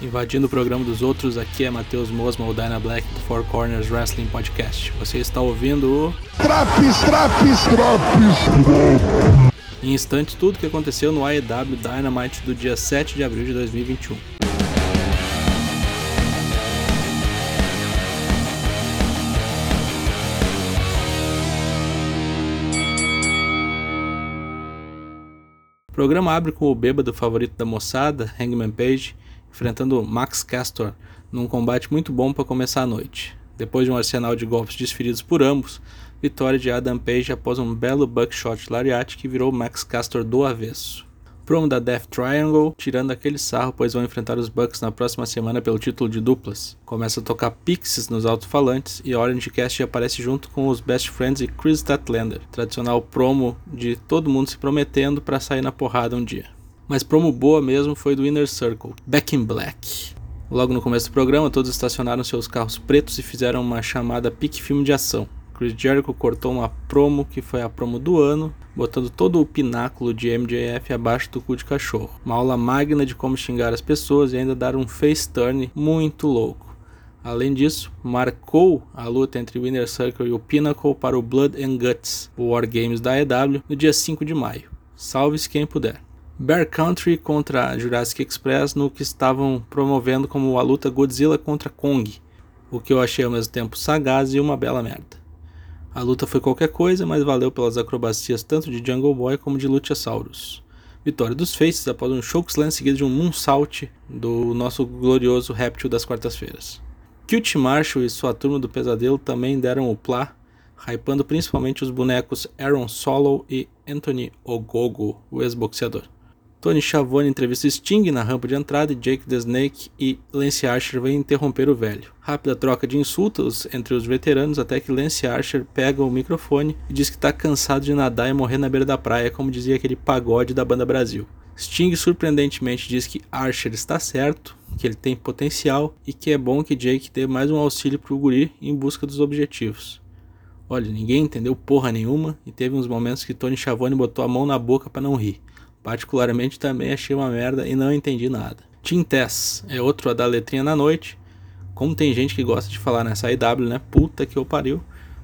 Invadindo o programa dos outros, aqui é Matheus Mosma, o Dyna Black do Four Corners Wrestling Podcast. Você está ouvindo o. Traps, traps, traps! Em instantes, tudo que aconteceu no AEW Dynamite do dia 7 de abril de 2021. O programa abre com o bêbado favorito da moçada, Hangman Page, enfrentando Max Castor num combate muito bom para começar a noite. Depois de um arsenal de golpes desferidos por ambos, vitória de Adam Page após um belo buckshot lariat que virou Max Castor do avesso. Promo da Death Triangle, tirando aquele sarro, pois vão enfrentar os Bucks na próxima semana pelo título de duplas. Começa a tocar Pixies nos alto-falantes e Orange Cast aparece junto com os Best Friends e Chris Statlander. Tradicional promo de todo mundo se prometendo para sair na porrada um dia. Mas promo boa mesmo foi do Inner Circle, Back in Black. Logo no começo do programa, todos estacionaram seus carros pretos e fizeram uma chamada pique filme de ação. Chris Jericho cortou uma promo que foi a promo do ano, botando todo o pináculo de MJF abaixo do cu de cachorro. Uma aula magna de como xingar as pessoas e ainda dar um face turn muito louco. Além disso, marcou a luta entre o Inner Circle e o Pinnacle para o Blood and Guts, o War Games da EW, no dia 5 de maio. Salve-se quem puder. Bear Country contra Jurassic Express no que estavam promovendo como a luta Godzilla contra Kong, o que eu achei ao mesmo tempo sagaz e uma bela merda. A luta foi qualquer coisa, mas valeu pelas acrobacias tanto de Jungle Boy como de Luchasaurus. Vitória dos Faces após um chokeslam seguido de um moonsault do nosso glorioso réptil das quartas-feiras. Cute Marshall e sua turma do pesadelo também deram o plá, hypando principalmente os bonecos Aaron Solo e Anthony Ogogo, o ex-boxeador. Tony Schiavone entrevista Sting na rampa de entrada e Jake the Snake e Lance Archer vêm interromper o velho. Rápida troca de insultos entre os veteranos até que Lance Archer pega o microfone e diz que está cansado de nadar e morrer na beira da praia, como dizia aquele pagode da banda Brasil. Sting surpreendentemente diz que Archer está certo, que ele tem potencial e que é bom que Jake dê mais um auxílio pro guri em busca dos objetivos. Olha, ninguém entendeu porra nenhuma e teve uns momentos que Tony Schiavone botou a mão na boca para não rir. Particularmente também achei uma merda e não entendi nada. Team Tess é outro a dar letrinha na noite. Como tem gente que gosta de falar nessa IW, né? Puta que eu pariu.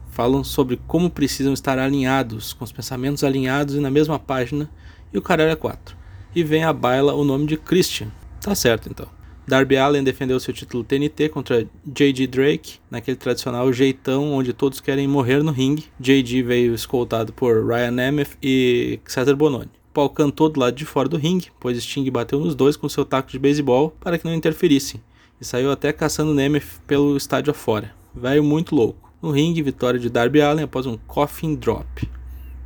Falam sobre como precisam estar alinhados, com os pensamentos alinhados e na mesma página. E o caralho é 4. E vem a baila o nome de Christian. Tá certo então. Darby Allen defendeu seu título TNT contra J.G. Drake, naquele tradicional jeitão onde todos querem morrer no ringue. J.G. veio escoltado por Ryan Nemeth e Cesar Bononi. Paul cantou do lado de fora do ringue, pois Sting bateu nos dois com seu taco de beisebol para que não interferissem, e saiu até caçando Nemeth pelo estádio afora. Velho muito louco. No ringue, vitória de Darby Allen após um coffin drop.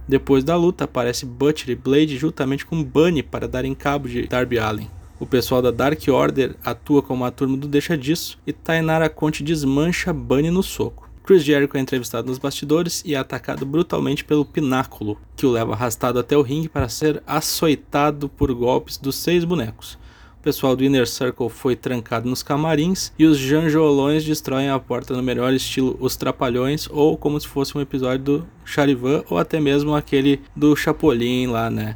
Depois da luta, aparece Butcher e Blade juntamente com Bunny para darem cabo de Darby Allen. O pessoal da Dark Order atua como a turma do Deixa Disso e Tainara Conte desmancha Bunny no soco. Chris Jericho é entrevistado nos bastidores e é atacado brutalmente pelo Pináculo, que o leva arrastado até o ringue para ser açoitado por golpes dos seis bonecos. O pessoal do Inner Circle foi trancado nos camarins e os Janjolões destroem a porta no melhor estilo Os Trapalhões, ou como se fosse um episódio do Charivan, ou até mesmo aquele do Chapolin lá, né?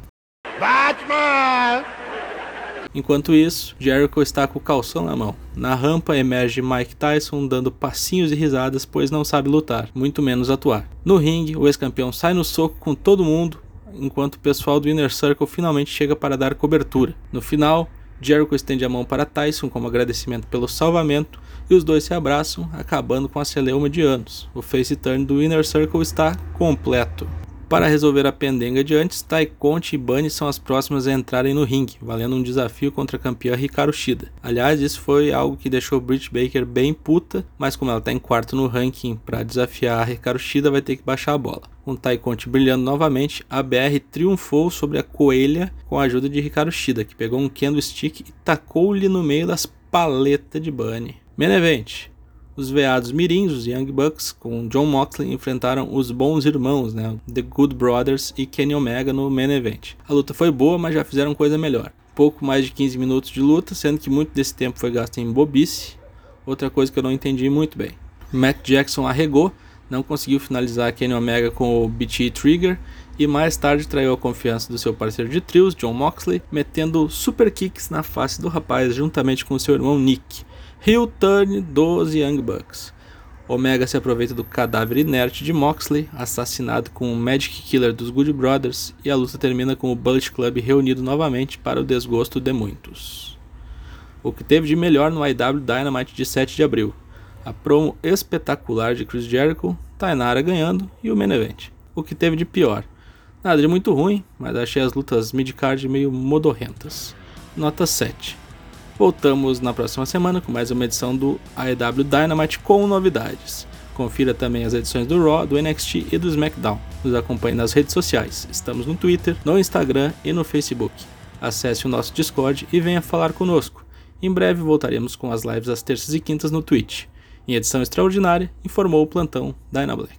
Batman! Enquanto isso, Jericho está com o calção na mão. Na rampa emerge Mike Tyson dando passinhos e risadas, pois não sabe lutar, muito menos atuar. No ringue, o ex-campeão sai no soco com todo mundo, enquanto o pessoal do Inner Circle finalmente chega para dar cobertura. No final, Jericho estende a mão para Tyson como agradecimento pelo salvamento e os dois se abraçam, acabando com a celeuma de anos. O face turn do Inner Circle está completo. Para resolver a pendenga de antes, Tai Conte e Bunny são as próximas a entrarem no ringue, valendo um desafio contra a campeã Hikaru Shida. Aliás, isso foi algo que deixou Britt Baker bem puta, mas como ela está em quarto no ranking para desafiar a Hikaru Shida, vai ter que baixar a bola. Com Tai Conte brilhando novamente, a BR triunfou sobre a coelha com a ajuda de Hikaru Shida, que pegou um kendo stick e tacou-lhe no meio das paletas de Bunny. Main Event. Os veados mirins, os Young Bucks, com John Moxley, enfrentaram os bons irmãos, né, The Good Brothers e Kenny Omega no main event. A luta foi boa, mas já fizeram coisa melhor. Pouco mais de 15 minutos de luta, sendo que muito desse tempo foi gasto em bobice. Outra coisa que eu não entendi muito bem. Matt Jackson arregou, não conseguiu finalizar Kenny Omega com o BT Trigger e mais tarde traiu a confiança do seu parceiro de trios, John Moxley, metendo super kicks na face do rapaz juntamente com seu irmão Nick. Heel turn dos Young Bucks. Omega se aproveita do cadáver inerte de Moxley, assassinado com o Magic Killer dos Good Brothers, e a luta termina com o Bullet Club reunido novamente para o desgosto de muitos. O que teve de melhor no IW Dynamite de 7 de abril? A promo espetacular de Chris Jericho, Tainara ganhando e o main event. O que teve de pior? Nada de muito ruim, mas achei as lutas mid-card meio modorrentas. Nota 7. Voltamos na próxima semana com mais uma edição do AEW Dynamite com novidades. Confira também as edições do Raw, do NXT e do SmackDown. Nos acompanhe nas redes sociais. Estamos no Twitter, no Instagram e no Facebook. Acesse o nosso Discord e venha falar conosco. Em breve voltaremos com as lives às terças e quintas no Twitch. Em edição extraordinária, informou o plantão Dynablack.